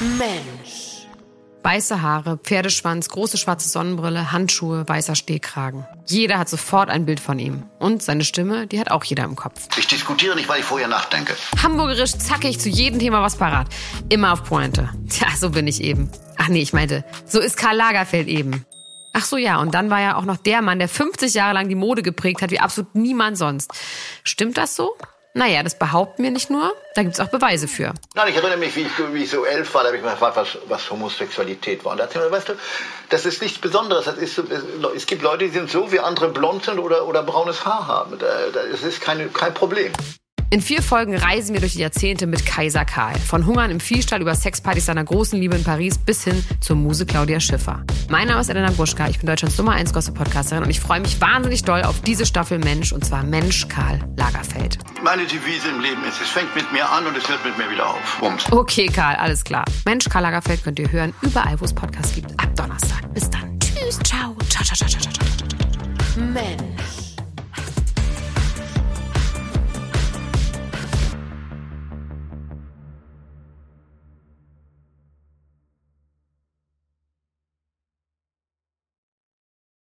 Mensch. Weiße Haare, Pferdeschwanz, große schwarze Sonnenbrille, Handschuhe, weißer Stehkragen. Jeder hat sofort ein Bild von ihm. Und seine Stimme, die hat auch jeder im Kopf. Ich diskutiere nicht, weil ich vorher nachdenke. Hamburgerisch zackig zu jedem Thema was parat. Immer auf Pointe. Tja, so bin ich eben. Ach nee, ich meinte, so ist Karl Lagerfeld eben. Ach so, ja, und dann war er auch noch der Mann, der 50 Jahre lang die Mode geprägt hat, wie absolut niemand sonst. Stimmt das so? Naja, das behaupten wir nicht nur, da gibt's auch Beweise für. Nein, ich erinnere mich, wie ich, wie ich so elf war, da habe ich mal gefragt, was, was Homosexualität war. Und da hat sie mir, weißt du, das ist nichts Besonderes. Ist, es gibt Leute, die sind so, wie andere blond sind oder, oder braunes Haar haben. Das ist keine, kein Problem. In vier Folgen reisen wir durch die Jahrzehnte mit Kaiser Karl. Von Hungern im Viehstall über Sexpartys seiner großen Liebe in Paris bis hin zur Muse Claudia Schiffer. Mein Name ist Elena Gruschka, ich bin Deutschlands Nummer 1 Gossip-Podcasterin und ich freue mich wahnsinnig doll auf diese Staffel Mensch und zwar Mensch Karl Lagerfeld. Meine Devise im Leben ist, es fängt mit mir an und es hört mit mir wieder auf. Bums. Okay, Karl, alles klar. Mensch Karl Lagerfeld könnt ihr hören, überall wo es Podcasts gibt. Ab Donnerstag. Bis dann. Tschüss, ciao. Ciao, ciao, ciao, ciao, ciao. Mensch.